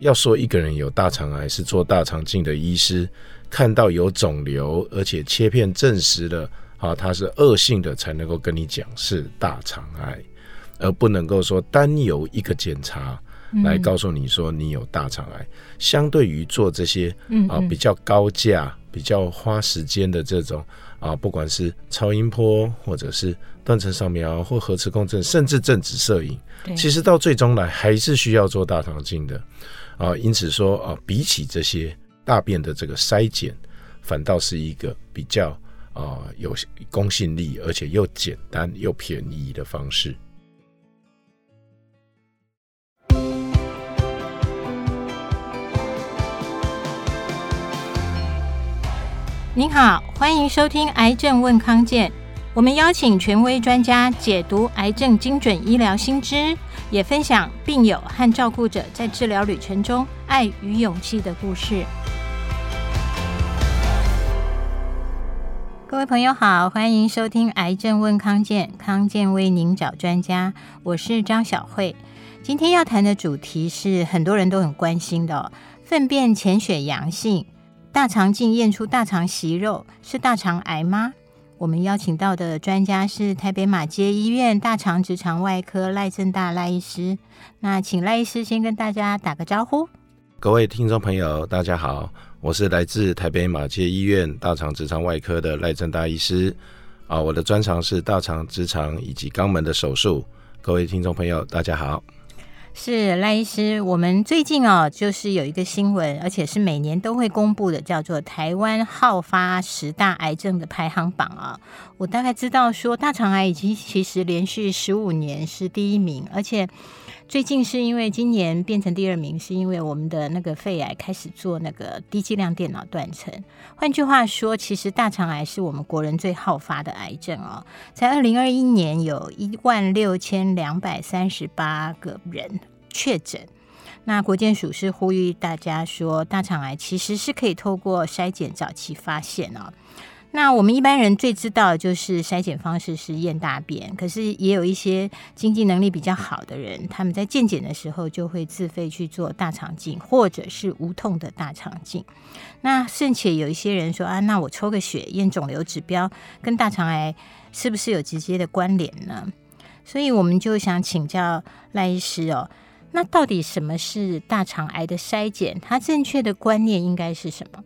要说一个人有大肠癌，是做大肠镜的医师看到有肿瘤，而且切片证实了啊，它是恶性的，才能够跟你讲是大肠癌，而不能够说单由一个检查来告诉你说你有大肠癌。嗯、相对于做这些啊比较高价、比较花时间的这种啊，不管是超音波或者是断层扫描或核磁共振，甚至正子摄影，其实到最终来还是需要做大肠镜的。啊，因此说啊，比起这些大便的这个筛检，反倒是一个比较啊有公信力，而且又简单又便宜的方式。您好，欢迎收听《癌症问康健》，我们邀请权威专家解读癌症精准医疗新知。也分享病友和照顾者在治疗旅程中爱与勇气的故事。各位朋友好，欢迎收听《癌症问康健》，康健为您找专家，我是张晓慧。今天要谈的主题是很多人都很关心的哦，粪便潜血阳性，大肠镜验出大肠息肉，是大肠癌吗？我们邀请到的专家是台北马街医院大肠直肠外科赖正大赖医师。那请赖医师先跟大家打个招呼。各位听众朋友，大家好，我是来自台北马街医院大肠直肠外科的赖正大医师。啊，我的专长是大肠直肠以及肛门的手术。各位听众朋友，大家好。是赖医师，我们最近哦，就是有一个新闻，而且是每年都会公布的，叫做台湾好发十大癌症的排行榜啊。我大概知道说，大肠癌已经其实连续十五年是第一名，而且最近是因为今年变成第二名，是因为我们的那个肺癌开始做那个低剂量电脑断层。换句话说，其实大肠癌是我们国人最好发的癌症哦。在二零二一年，有一万六千两百三十八个人。确诊，那国健署是呼吁大家说，大肠癌其实是可以透过筛检早期发现哦。那我们一般人最知道的就是筛检方式是验大便，可是也有一些经济能力比较好的人，他们在健检的时候就会自费去做大肠镜，或者是无痛的大肠镜。那甚且有一些人说啊，那我抽个血验肿瘤指标，跟大肠癌是不是有直接的关联呢？所以我们就想请教赖医师哦。那到底什么是大肠癌的筛检？它正确的观念应该是什么？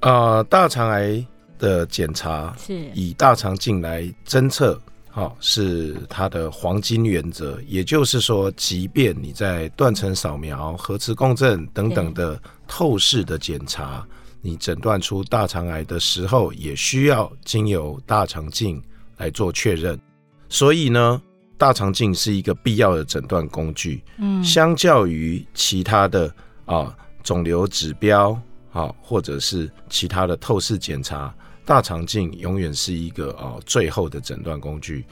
呃，大肠癌的检查是以大肠镜来侦测，好、哦、是它的黄金原则。也就是说，即便你在断层扫描、核磁共振等等的透视的检查，你诊断出大肠癌的时候，也需要经由大肠镜来做确认。所以呢，大肠镜是一个必要的诊断工具，嗯，相较于其他的啊肿瘤指标啊，或者是其他的透视检查，大肠镜永远是一个啊最后的诊断工具。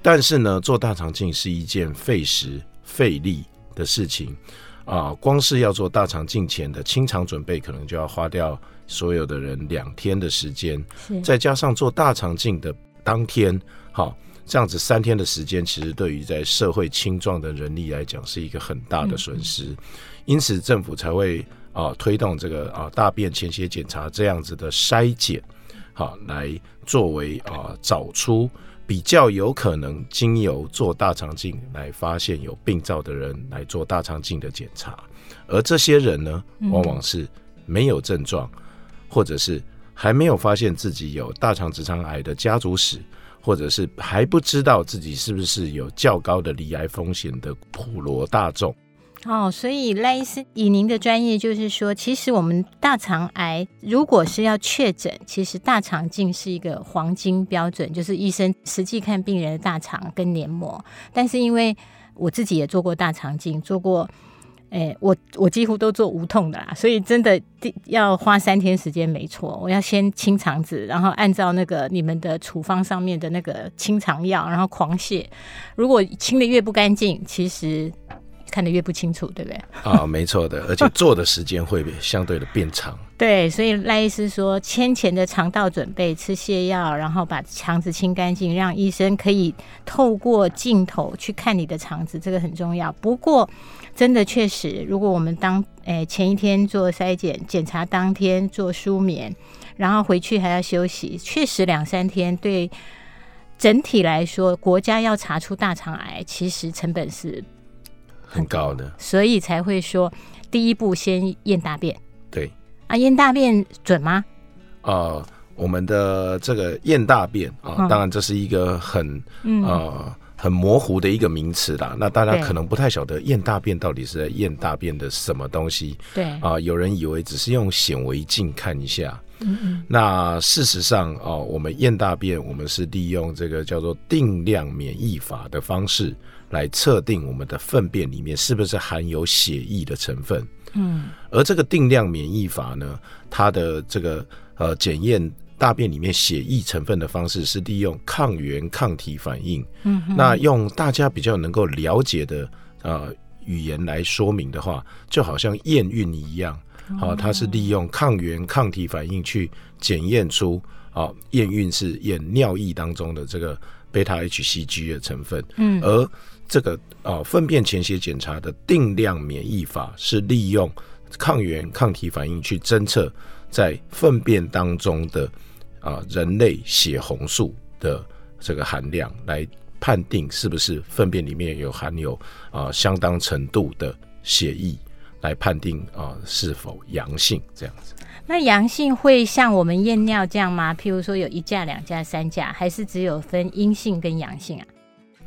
但是呢，做大肠镜是一件费时费力的事情啊，光是要做大肠镜前的清肠准备，可能就要花掉所有的人两天的时间，再加上做大肠镜的当天，好。这样子三天的时间，其实对于在社会青壮的人力来讲，是一个很大的损失。因此，政府才会啊推动这个啊大便潜血检查这样子的筛检，好来作为啊找出比较有可能经由做大肠镜来发现有病灶的人来做大肠镜的检查。而这些人呢，往往是没有症状，或者是还没有发现自己有大肠直肠癌的家族史。或者是还不知道自己是不是有较高的罹癌风险的普罗大众哦，所以赖医师以您的专业，就是说，其实我们大肠癌如果是要确诊，其实大肠镜是一个黄金标准，就是医生实际看病人的大肠跟黏膜。但是因为我自己也做过大肠镜，做过。诶、我我几乎都做无痛的啦，所以真的要花三天时间，没错。我要先清肠子，然后按照那个你们的处方上面的那个清肠药，然后狂泻。如果清得越不干净，其实看得越不清楚，对不对？啊，没错的，而且做的时间会相对的变长。对，所以赖医师说，先前的肠道准备，吃泻药，然后把肠子清干净，让医生可以透过镜头去看你的肠子，这个很重要。不过，真的确实，如果我们当诶前一天做筛检，检查当天做舒眠，然后回去还要休息，确实两三天对整体来说，国家要查出大肠癌，其实成本是很高的，所以才会说第一步先验大便。对啊，验大便准吗？呃，我们的这个验大便啊，当然这是一个很呃很模糊的一个名词啦。那大家可能不太晓得验大便到底是在验大便的什么东西。对啊、呃，有人以为只是用显微镜看一下。嗯嗯。那事实上啊、呃，我们验大便，我们是利用这个叫做定量免疫法的方式。来测定我们的粪便里面是不是含有血液的成分。嗯，而这个定量免疫法呢，它的这个呃检验大便里面血液成分的方式是利用抗原抗体反应。嗯，那用大家比较能够了解的呃语言来说明的话，就好像验孕一样。好，它是利用抗原抗体反应去检验出啊验孕是验尿液当中的这个贝塔 HCG 的成分。嗯，而这个啊，粪便潜血检查的定量免疫法是利用抗原抗体反应去侦测在粪便当中的啊人类血红素的这个含量，来判定是不是粪便里面有含有啊相当程度的血液，来判定啊是否阳性这样子。那阳性会像我们验尿这样吗？譬如说有一价、两价、三价，还是只有分阴性跟阳性啊？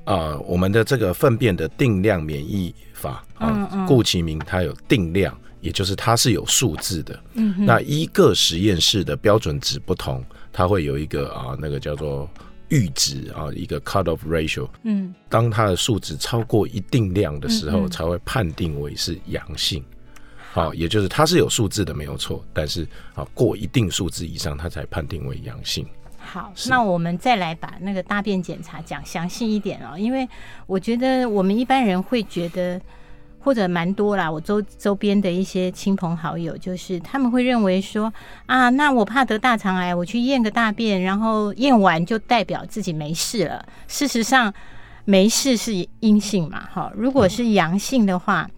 啊、呃，我们的这个粪便的定量免疫法啊，顾、呃、其名，它有定量，也就是它是有数字的。嗯哼，那一个实验室的标准值不同，它会有一个啊，那个叫做阈值啊，一个 cut-off ratio。嗯，当它的数值超过一定量的时候，才会判定为是阳性。好，也就是它是有数字的，没有错。但是啊，过一定数字以上，它才判定为阳性。好，那我们再来把那个大便检查讲详细一点哦，因为我觉得我们一般人会觉得，或者蛮多啦，我周周边的一些亲朋好友，就是他们会认为说啊，那我怕得大肠癌，我去验个大便，然后验完就代表自己没事了。事实上，没事是阴性嘛，哈，如果是阳性的话，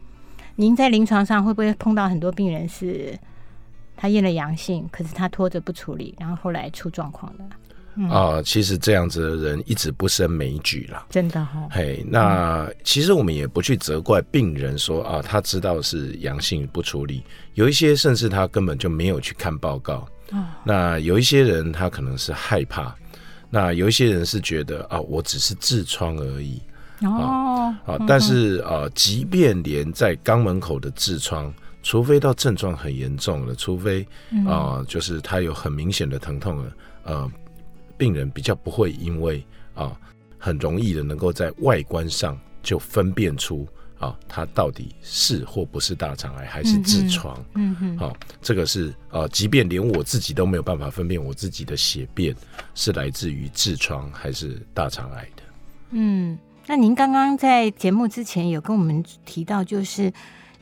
您在临床上会不会碰到很多病人是他验了阳性，可是他拖着不处理，然后后来出状况了？啊、嗯呃，其实这样子的人一直不胜枚举了，真的哈、哦。嘿，那其实我们也不去责怪病人说啊，他知道是阳性不处理，有一些甚至他根本就没有去看报告。哦、那有一些人他可能是害怕，那有一些人是觉得啊，我只是痔疮而已。哦，啊，但是啊，即便连在肛门口的痔疮，除非到症状很严重了，除非啊，就是他有很明显的疼痛了，呃。病人比较不会因为啊，很容易的能够在外观上就分辨出啊，他到底是或不是大肠癌还是痔疮。嗯哼，好、啊，这个是啊，即便连我自己都没有办法分辨我自己的血便是来自于痔疮还是大肠癌的。嗯，那您刚刚在节目之前有跟我们提到，就是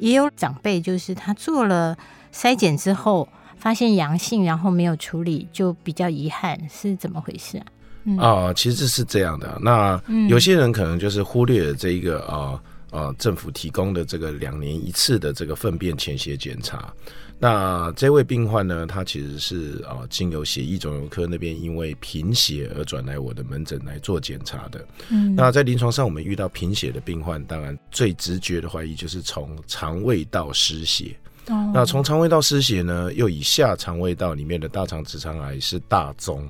也有长辈，就是他做了筛检之后。发现阳性，然后没有处理，就比较遗憾，是怎么回事啊？嗯、啊，其实是这样的。那有些人可能就是忽略了这一个啊啊，政府提供的这个两年一次的这个粪便潜血检查。那这位病患呢，他其实是啊，经由血液肿瘤科那边因为贫血而转来我的门诊来做检查的。嗯，那在临床上，我们遇到贫血的病患，当然最直觉的怀疑就是从肠胃道失血。那从肠胃道失血呢，又以下肠胃道里面的大肠直肠癌是大宗，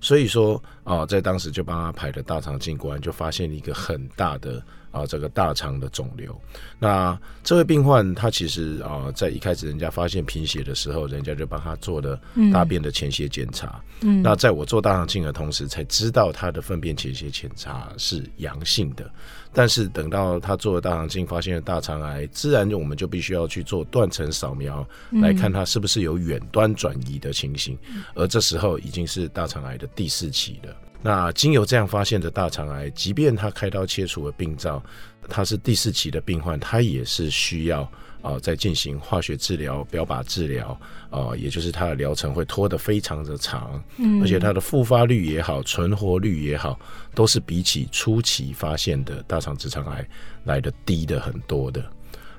所以说啊，在当时就帮他排了大肠镜，果然就发现了一个很大的。啊，这个大肠的肿瘤。那这位病患他其实啊，在一开始人家发现贫血的时候，人家就帮他做了大便的潜血检查。嗯，那在我做大肠镜的同时，才知道他的粪便潜血检查是阳性的。但是等到他做了大肠镜，发现了大肠癌，自然就我们就必须要去做断层扫描，来看他是不是有远端转移的情形。而这时候已经是大肠癌的第四期了。那经由这样发现的大肠癌，即便他开刀切除了病灶，他是第四期的病患，他也是需要啊再进行化学治疗、标靶治疗啊，也就是他的疗程会拖得非常的长，嗯，而且他的复发率也好、存活率也好，都是比起初期发现的大肠直肠癌来得低的很多的。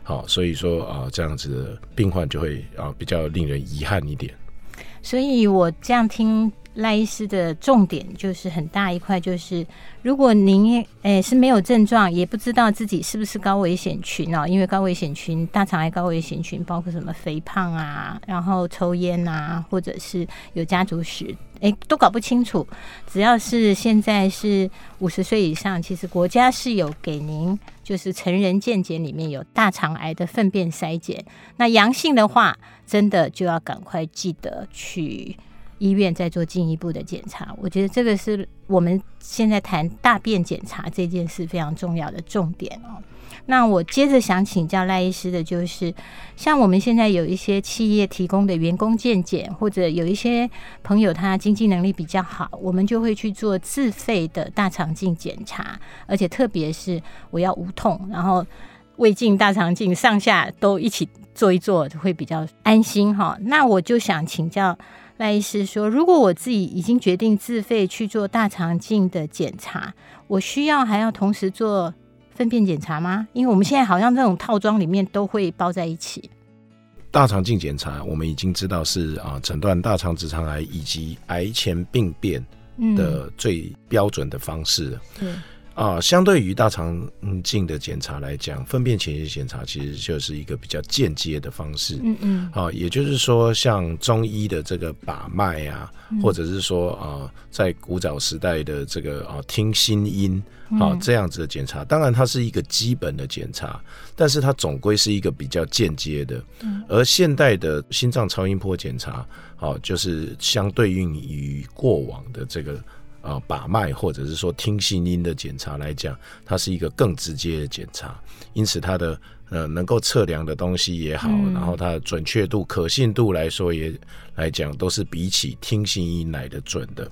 好，所以说啊，这样子的病患就会啊比较令人遗憾一点。所以我这样听。赖医师的重点就是很大一块，就是如果您诶、是没有症状，也不知道自己是不是高危险群哦，因为高危险群大肠癌高危险群包括什么肥胖啊，然后抽烟啊，或者是有家族史，诶、都搞不清楚。只要是现在是五十岁以上，其实国家是有给您就是成人健检里面有大肠癌的粪便筛检，那阳性的话，真的就要赶快记得去。医院再做进一步的检查，我觉得这个是我们现在谈大便检查这件事非常重要的重点哦。那我接着想请教赖医师的就是，像我们现在有一些企业提供的员工健检，或者有一些朋友他经济能力比较好，我们就会去做自费的大肠镜检查，而且特别是我要无痛，然后胃镜、大肠镜上下都一起做一做，会比较安心哈。那我就想请教。赖医师说：“如果我自己已经决定自费去做大肠镜的检查，我需要还要同时做粪便检查吗？因为我们现在好像这种套装里面都会包在一起。大肠镜检查，我们已经知道是啊，诊断大肠直肠癌以及癌前病变的最标准的方式。嗯”啊，相对于大肠镜的检查来讲，粪便潜血检查其实就是一个比较间接的方式。嗯嗯。啊，也就是说，像中医的这个把脉啊，或者是说啊，在古早时代的这个啊听心音啊这样子的检查，当然它是一个基本的检查，但是它总归是一个比较间接的。嗯。而现代的心脏超音波检查，啊，就是相对应于过往的这个。啊，把脉或者是说听心音的检查来讲，它是一个更直接的检查，因此它的呃能够测量的东西也好，嗯、然后它的准确度、可信度来说也来讲，都是比起听心音来的准的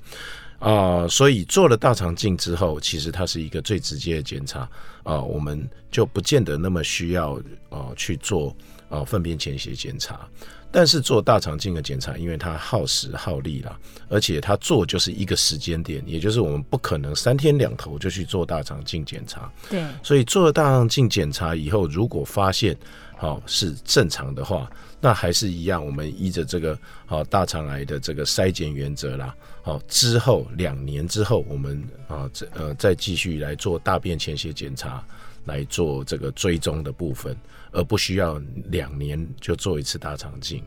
啊、呃。所以做了大肠镜之后，其实它是一个最直接的检查啊、呃，我们就不见得那么需要啊、呃、去做啊粪便潜血检查。但是做大肠镜的检查，因为它耗时耗力啦，而且它做就是一个时间点，也就是我们不可能三天两头就去做大肠镜检查。对，所以做了大肠镜检查以后，如果发现好是正常的话，那还是一样，我们依着这个好大肠癌的这个筛检原则啦。好，之后两年之后，我们啊这呃再继续来做大便潜血检查。来做这个追踪的部分，而不需要两年就做一次大肠镜。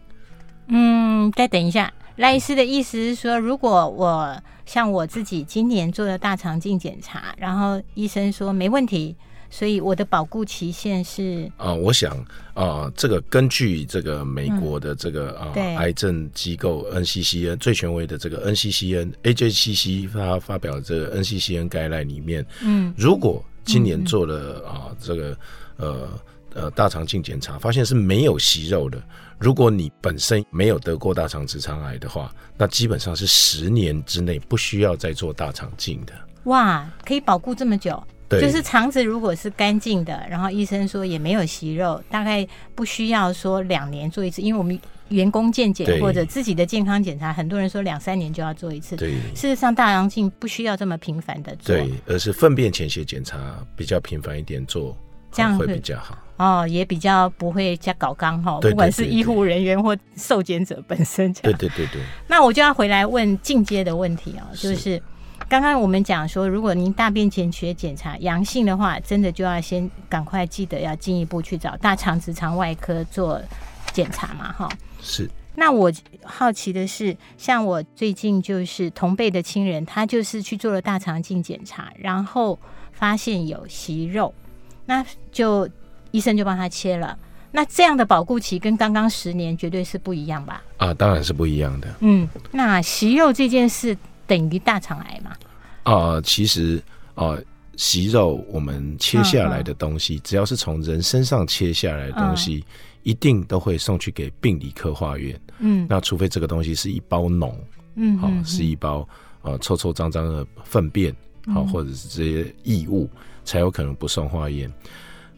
嗯，再等一下，赖医师的意思是说，如果我像我自己今年做了大肠镜检查，然后医生说没问题，所以我的保固期限是啊、呃，我想啊、呃，这个根据这个美国的这个啊、嗯呃、癌症机构 NCCN 最权威的这个 NCCN AJCC 发发表的这个 NCCN 概览里面，嗯，如果今年做了啊，这个呃呃大肠镜检查，发现是没有息肉的。如果你本身没有得过大肠直肠癌的话，那基本上是十年之内不需要再做大肠镜的。哇，可以保护这么久？对，就是肠子如果是干净的，然后医生说也没有息肉，大概不需要说两年做一次，因为我们。员工健检或者自己的健康检查，很多人说两三年就要做一次。对，事实上大肠镜不需要这么频繁的做，对，而是粪便潜血检查比较频繁一点做，这样会比较好。哦，也比较不会加搞刚哈，不管是医护人员或受检者本身。对对对对。那我就要回来问进阶的问题哦，就是刚刚我们讲说，如果您大便潜血检查阳性的话，真的就要先赶快记得要进一步去找大肠直肠外科做检查嘛，哈。是，那我好奇的是，像我最近就是同辈的亲人，他就是去做了大肠镜检查，然后发现有息肉，那就医生就帮他切了。那这样的保固期跟刚刚十年绝对是不一样吧？啊，当然是不一样的。嗯，那息肉这件事等于大肠癌吗？啊，其实啊，息肉我们切下来的东西，嗯嗯，只要是从人身上切下来的东西。嗯一定都会送去给病理科化验，嗯，那除非这个东西是一包脓，嗯，好，是一包呃臭臭脏脏的粪便，好、或者是这些异物，才有可能不送化验。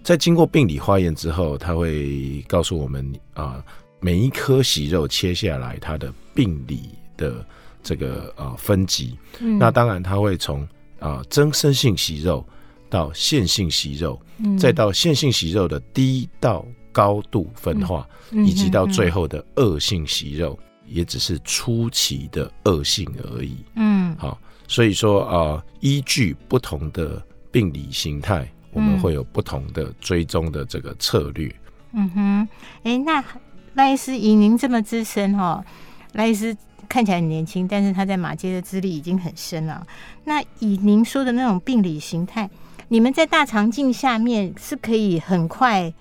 在经过病理化验之后，他会告诉我们啊、呃，每一颗息肉切下来，它的病理的这个呃分级。嗯、那当然，他会从啊、呃、增生性息肉到线性息肉，嗯、再到线性息肉的低到高度分化，嗯、以及到最后的恶性息肉，也只是初期的恶性而已。嗯，好，所以说啊、呃，依据不同的病理形态。我们会有不同的追踪的这个策略。嗯哼，哎，那赖医师以您这么资深哈，赖医师看起来很年轻，但是他在马街的资历已经很深了。那以您说的那种病理形态，你们在大肠镜下面是可以很快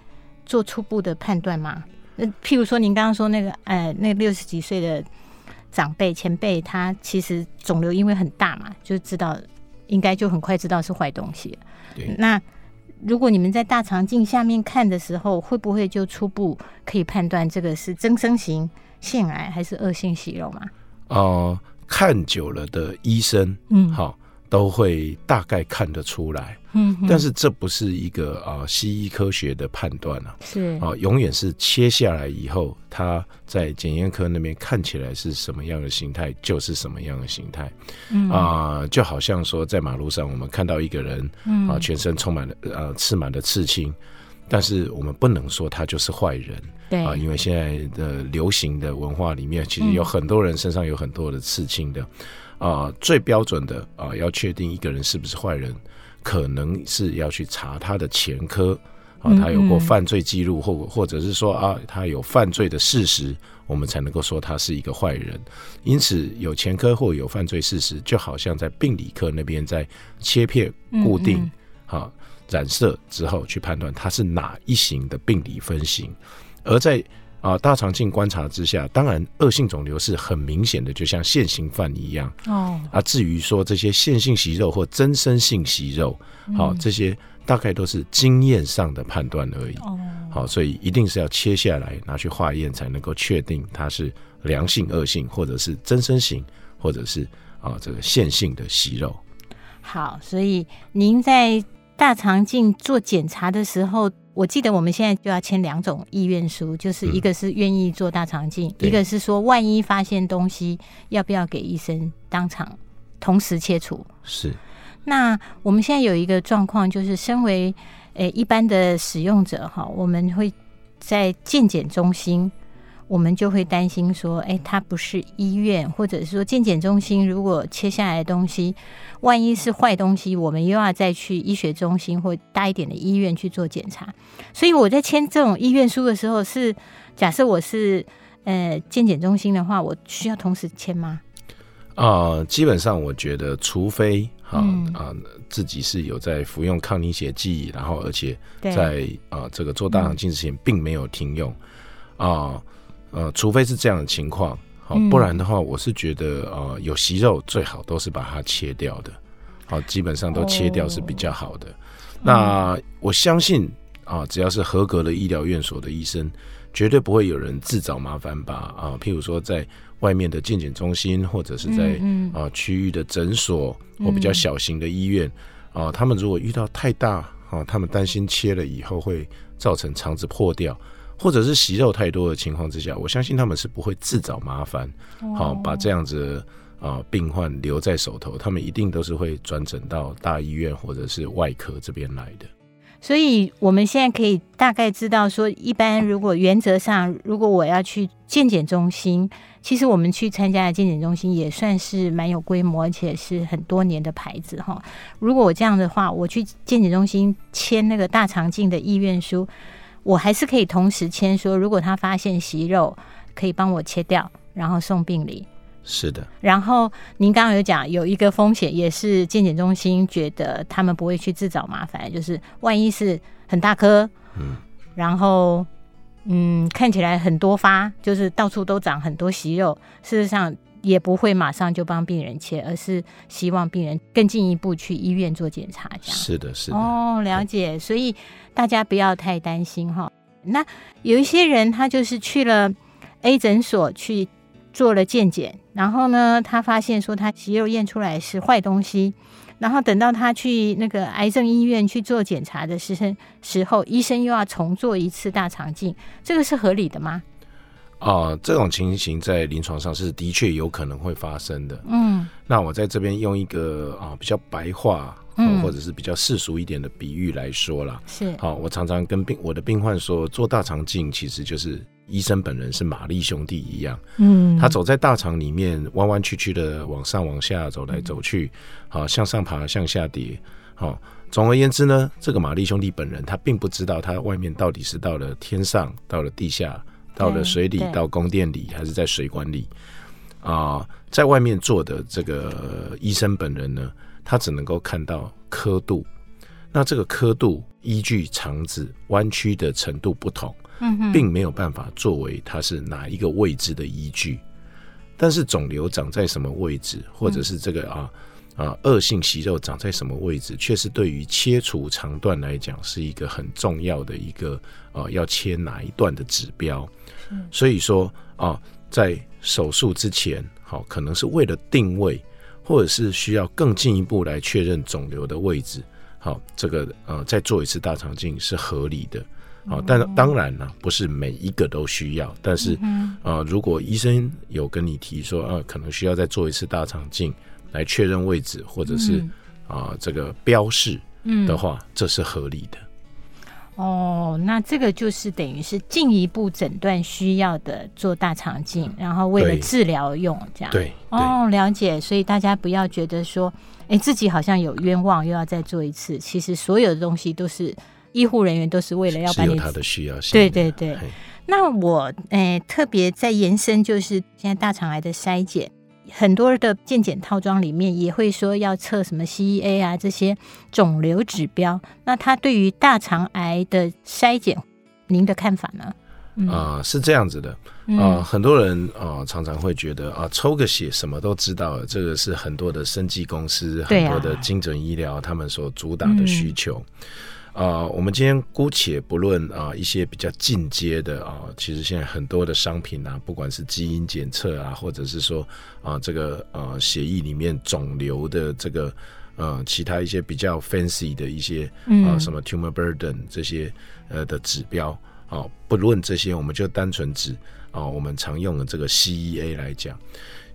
做初步的判断吗？那譬如说您刚刚说那个呃，那六十几岁的长辈前辈，他其实肿瘤因为很大嘛，就知道应该就很快知道是坏东西。对，那。如果你们在大肠镜下面看的时候，会不会就初步可以判断这个是增生型腺癌还是恶性息肉吗？哦、呃，看久了的医生，嗯，好。都会大概看得出来，嗯，但是这不是一个啊、呃、西医科学的判断啊，是。啊、呃，永远是切下来以后，它在检验科那边看起来是什么样的形态，就是什么样的形态，嗯。啊、呃，就好像说在马路上我们看到一个人，嗯。啊、呃，全身充满了呃刺满了刺青，但是我们不能说他就是坏人，对。啊、呃，因为现在的流行的文化里面，其实有很多人身上有很多的刺青的。啊、呃，最标准的啊、呃，要确定一个人是不是坏人，可能是要去查他的前科啊，他有过犯罪记录，或或者是说啊，他有犯罪的事实，我们才能够说他是一个坏人。因此，有前科或有犯罪事实，就好像在病理科那边在切片固定、嗯嗯啊、染色之后去判断他是哪一型的病理分型，而在。啊，大肠镜观察之下，当然恶性肿瘤是很明显的，就像现行犯一样。哦，啊，至于说这些线性息肉或增生性息肉，好、嗯，这些大概都是经验上的判断而已。哦，好，所以一定是要切下来拿去化验，才能够确定它是良性、恶性，或者是增生型，或者是啊这个线性的息肉。好，所以您在大肠镜做检查的时候。我记得我们现在就要签两种意愿书，就是一个是愿意做大肠镜，嗯、一个是说万一发现东西，要不要给医生当场同时切除？是。那我们现在有一个状况，就是身为诶、欸、一般的使用者哈，我们会在健检中心。我们就会担心说，哎，它不是医院，或者是说健检中心，如果切下来的东西，万一是坏东西，我们又要再去医学中心或大一点的医院去做检查。所以我在签这种医院书的时候是，是假设我是呃健检中心的话，我需要同时签吗？啊、呃，基本上我觉得，除非哈啊、嗯呃、自己是有在服用抗凝血剂，然后而且在啊、呃、这个做大肠镜之前并没有停用啊。呃呃，除非是这样的情况，好，不然的话，我是觉得，呃，有息肉最好都是把它切掉的，好，基本上都切掉是比较好的。那我相信啊，只要是合格的医疗院所的医生，绝对不会有人自找麻烦吧啊，譬如说在外面的健检中心，或者是在啊区域的诊所或比较小型的医院啊，他们如果遇到太大啊，他们担心切了以后会造成肠子破掉。或者是息肉太多的情况之下，我相信他们是不会自找麻烦，好把这样子啊病患留在手头，他们一定都是会转诊到大医院或者是外科这边来的。所以我们现在可以大概知道说，一般如果原则上，如果我要去健检中心，其实我们去参加的健检中心也算是蛮有规模，而且是很多年的牌子哈。如果我这样的话，我去健检中心签那个大肠镜的意愿书。我还是可以同时签说，如果他发现息肉，可以帮我切掉，然后送病理。是的。然后您刚刚有讲有一个风险，也是健检中心觉得他们不会去自找麻烦，就是万一是很大颗，嗯，然后嗯看起来很多发，就是到处都长很多息肉，事实上。也不会马上就帮病人切，而是希望病人更进一步去医院做检查。这样是的，是的。哦，了解。所以大家不要太担心哈。那有一些人他就是去了 A 诊所去做了健检，然后呢，他发现说他息肉验出来是坏东西，然后等到他去那个癌症医院去做检查的时时候，医生又要重做一次大肠镜，这个是合理的吗？啊、呃，这种情形在临床上是的确有可能会发生的。嗯，那我在这边用一个啊、呃、比较白话，嗯，或者是比较世俗一点的比喻来说啦。是，好，我常常跟病我的病患说，做大肠镜其实就是。医生本人是玛丽兄弟一样，嗯，他走在大肠里面，弯弯曲曲的往上往下走来走去，好，向上爬，向下跌，好。总而言之呢，这个玛丽兄弟本人他并不知道他外面到底是到了天上，到了地下，到了水里，到宫殿里，还是在水管里啊？在外面做的这个医生本人呢，他只能够看到刻度，那这个刻度依据肠子弯曲的程度不同。并没有办法作为它是哪一个位置的依据，但是肿瘤长在什么位置，或者是这个啊啊恶性息肉长在什么位置，确实对于切除肠段来讲是一个很重要的一个啊要切哪一段的指标。所以说啊，在手术之前，好可能是为了定位，或者是需要更进一步来确认肿瘤的位置，好这个呃再做一次大肠镜是合理的。啊，但当然了，不是每一个都需要。但是，啊，如果医生有跟你提说，啊，可能需要再做一次大肠镜来确认位置，或者是啊这个标示的话，这是合理的。哦，那这个就是等于是进一步诊断需要的做大肠镜，然后为了治疗用这样。对，哦，了解。所以大家不要觉得说，哎，自己好像有冤枉，又要再做一次。其实所有的东西都是。医护人员都是为了要把你有他的需要性。对对对。那我诶、欸、特别在延伸，就是现在大肠癌的筛检，很多的健检套装里面也会说要测什么 CEA 啊这些肿瘤指标。那它对于大肠癌的筛检，您的看法呢？啊、嗯呃，是这样子的啊、呃，很多人啊、呃、常常会觉得啊，抽个血什么都知道了，这个是很多的生技公司、很多的精准医疗他们所主打的需求。嗯啊、呃，我们今天姑且不论啊、呃，一些比较进阶的啊、呃，其实现在很多的商品啊，不管是基因检测啊，或者是说啊、呃，这个呃血液里面肿瘤的这个呃其他一些比较 fancy 的一些啊、呃、什么 tumor burden 这些呃的指标啊、呃，不论这些，我们就单纯指啊、呃，我们常用的这个 CEA 来讲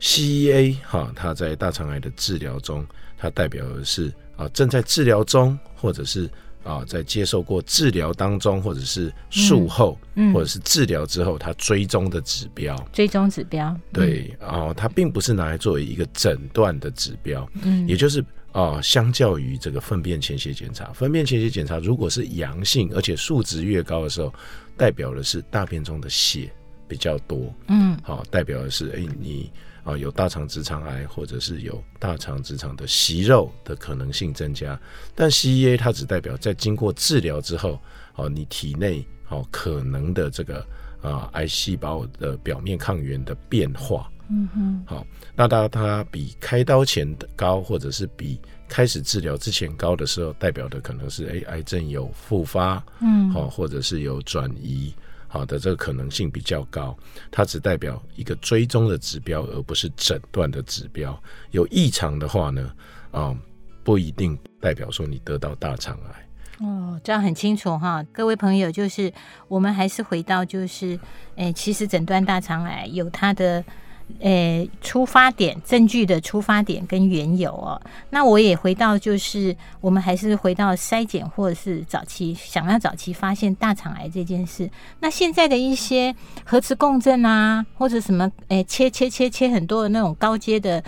，CEA 哈、呃，它在大肠癌的治疗中，它代表的是啊、呃、正在治疗中，或者是。啊，在接受过治疗当中，或者是术后，嗯嗯、或者是治疗之后，他追踪的指标，追踪指标，对，啊，它并不是拿来作为一个诊断的指标，嗯，也就是啊，相较于这个粪便潜血检查，粪便潜血检查如果是阳性，而且数值越高的时候，代表的是大便中的血比较多，嗯，好，代表的是，哎、欸，你。啊，有大肠直肠癌，或者是有大肠直肠的息肉的可能性增加，但 CEA 它只代表在经过治疗之后，哦，你体内哦可能的这个啊癌细胞的表面抗原的变化，嗯哼，好，那当它比开刀前的高，或者是比开始治疗之前高的时候，代表的可能是哎癌症有复发，嗯，好，或者是有转移。好的，这个可能性比较高，它只代表一个追踪的指标，而不是诊断的指标。有异常的话呢，啊、不一定代表说你得到大肠癌。哦，这样很清楚哈，各位朋友，就是我们还是回到，就是，诶，其实诊断大肠癌有它的。诶，出发点证据的出发点跟缘由哦，那我也回到，就是我们还是回到筛检或者是早期想要早期发现大肠癌这件事。那现在的一些核磁共振啊，或者什么诶，切切切切很多的那种高阶的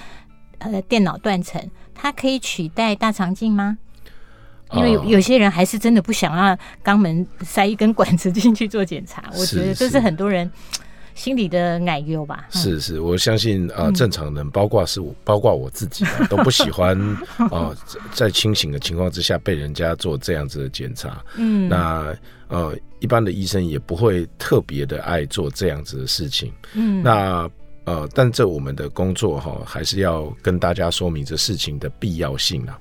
呃电脑断层，它可以取代大肠镜吗？因为有有些人还是真的不想要肛门塞一根管子进去做检查，我觉得这是很多人。心里的奶油吧，是是，我相信啊、呃，正常人，包括是我，包括我自己，都不喜欢啊、呃，在清醒的情况之下被人家做这样子的检查。嗯，那呃，一般的医生也不会特别的爱做这样子的事情。嗯，那呃，但这我们的工作哈、呃，还是要跟大家说明这事情的必要性啊。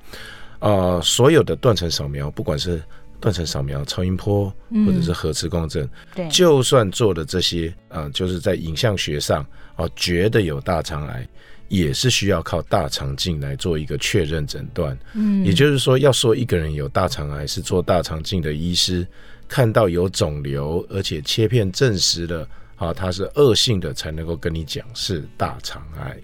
呃，所有的断层扫描，不管是断层扫描、超音波或者是核磁共振，对，就算做了这些啊、呃，就是在影像学上啊、呃，觉得有大肠癌，也是需要靠大肠镜来做一个确认诊断。嗯，也就是说，要说一个人有大肠癌，是做大肠镜的医师看到有肿瘤，而且切片证实了啊，它是恶性的，才能够跟你讲是大肠癌，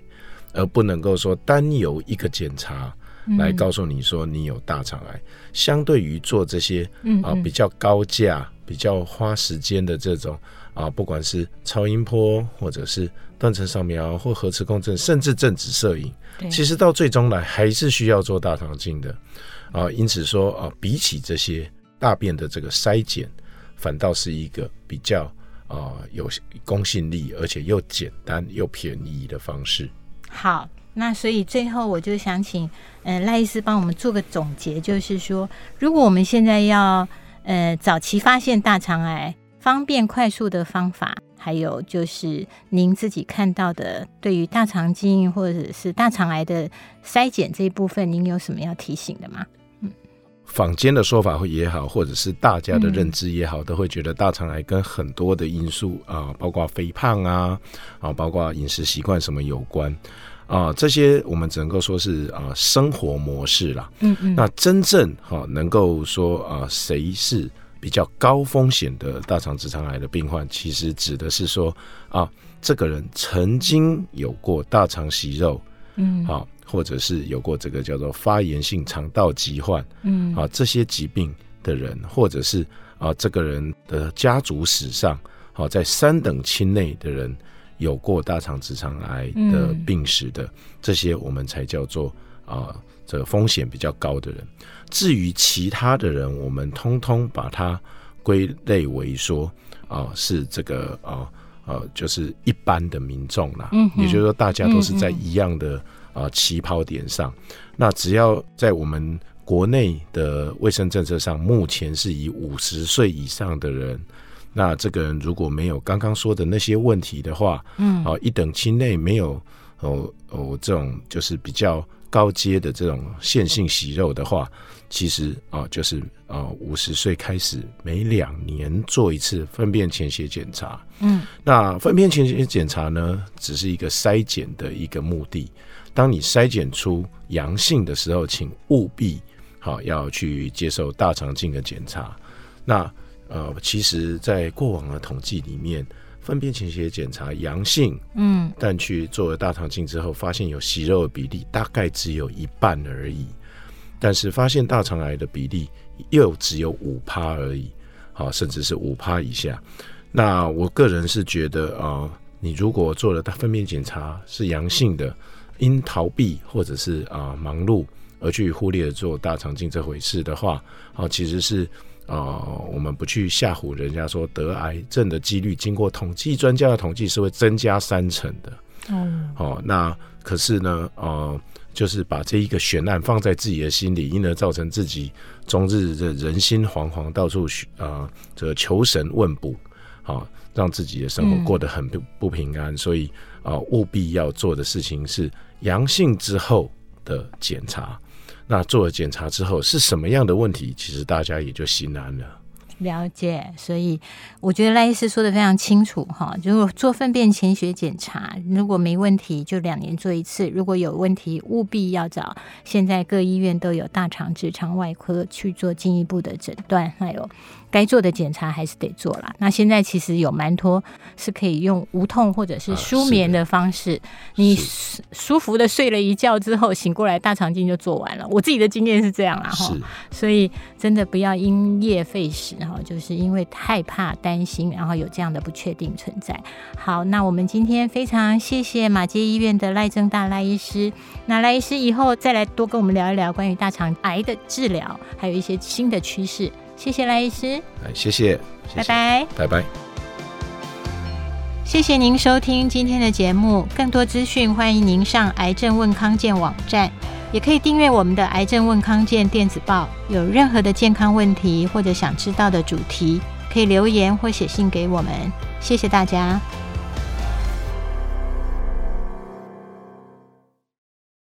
而不能够说单有一个检查。来告诉你说你有大肠癌，相对于做这些啊比较高价、比较花时间的这种啊，不管是超音波或者是断层扫描或核磁共振，甚至正子摄影，其实到最终来还是需要做大肠镜的啊。因此说啊，比起这些大便的这个筛检，反倒是一个比较啊有公信力，而且又简单又便宜的方式。好。那所以最后我就想请，呃，赖医师帮我们做个总结，就是说，如果我们现在要，呃，早期发现大肠癌，方便快速的方法，还有就是您自己看到的，对于大肠镜或者是大肠癌的筛检这一部分，您有什么要提醒的吗？嗯，坊间的说法会也好，或者是大家的认知也好，都会觉得大肠癌跟很多的因素啊，包括肥胖啊，啊，包括饮食习惯什么有关。啊，这些我们只能够说是啊生活模式啦。嗯嗯。那真正哈能够说啊谁是比较高风险的大肠直肠癌的病患，其实指的是说啊这个人曾经有过大肠息肉，嗯，啊或者是有过这个叫做发炎性肠道疾患，嗯，啊这些疾病的人，或者是啊这个人的家族史上，好在三等亲内的人。有过大肠直肠癌的病史的、嗯、这些，我们才叫做啊、呃，这个风险比较高的人。至于其他的人，我们通通把它归类为说啊、呃，是这个啊呃，呃，就是一般的民众啦。嗯，也就是说，大家都是在一样的啊、呃、起跑点上。那只要在我们国内的卫生政策上，目前是以五十岁以上的人。那这个人如果没有刚刚说的那些问题的话，嗯，啊，一等亲内没有哦哦这种就是比较高阶的这种腺性息肉的话，其实啊就是啊五十岁开始每两年做一次粪便潜血检查，嗯，那粪便潜血检查呢，只是一个筛检的一个目的。当你筛检出阳性的时候，请务必好要去接受大肠镜的检查。那呃，其实，在过往的统计里面，粪便潜血检查阳性，嗯，但去做了大肠镜之后，发现有息肉的比例大概只有一半而已。但是发现大肠癌的比例又只有五趴而已，好，甚至是五趴以下。那我个人是觉得啊、呃，你如果做了大粪便检查是阳性的，因逃避或者是啊、呃、忙碌而去忽略做大肠镜这回事的话，啊、呃，其实是。啊、呃，我们不去吓唬人家说得癌症的几率，经过统计专家的统计是会增加三成的。嗯，哦，那可是呢，呃，就是把这一个悬案放在自己的心里，因而造成自己终日的人心惶惶，到处啊这个求神问卜，啊、呃，让自己的生活过得很不不平安。嗯、所以啊，务、呃、必要做的事情是阳性之后的检查。那做了检查之后是什么样的问题？其实大家也就心安了。了解，所以我觉得赖医师说的非常清楚哈。如果做粪便潜血检查，如果没问题，就两年做一次；如果有问题，务必要找现在各医院都有大肠直肠外科去做进一步的诊断，还有。该做的检查还是得做啦。那现在其实有蛮多是可以用无痛或者是舒眠的方式，啊、你舒服的睡了一觉之后醒过来，大肠镜就做完了。我自己的经验是这样啦哈，所以真的不要因噎废食哈，就是因为害怕担心，然后有这样的不确定存在。好，那我们今天非常谢谢马街医院的赖正大赖医师。那赖医师以后再来多跟我们聊一聊关于大肠癌的治疗，还有一些新的趋势。谢谢赖医师，哎，谢谢，拜拜，拜拜。谢谢您收听今天的节目，更多资讯欢迎您上癌症问康健网站，也可以订阅我们的癌症问康健电子报。有任何的健康问题或者想知道的主题，可以留言或写信给我们。谢谢大家。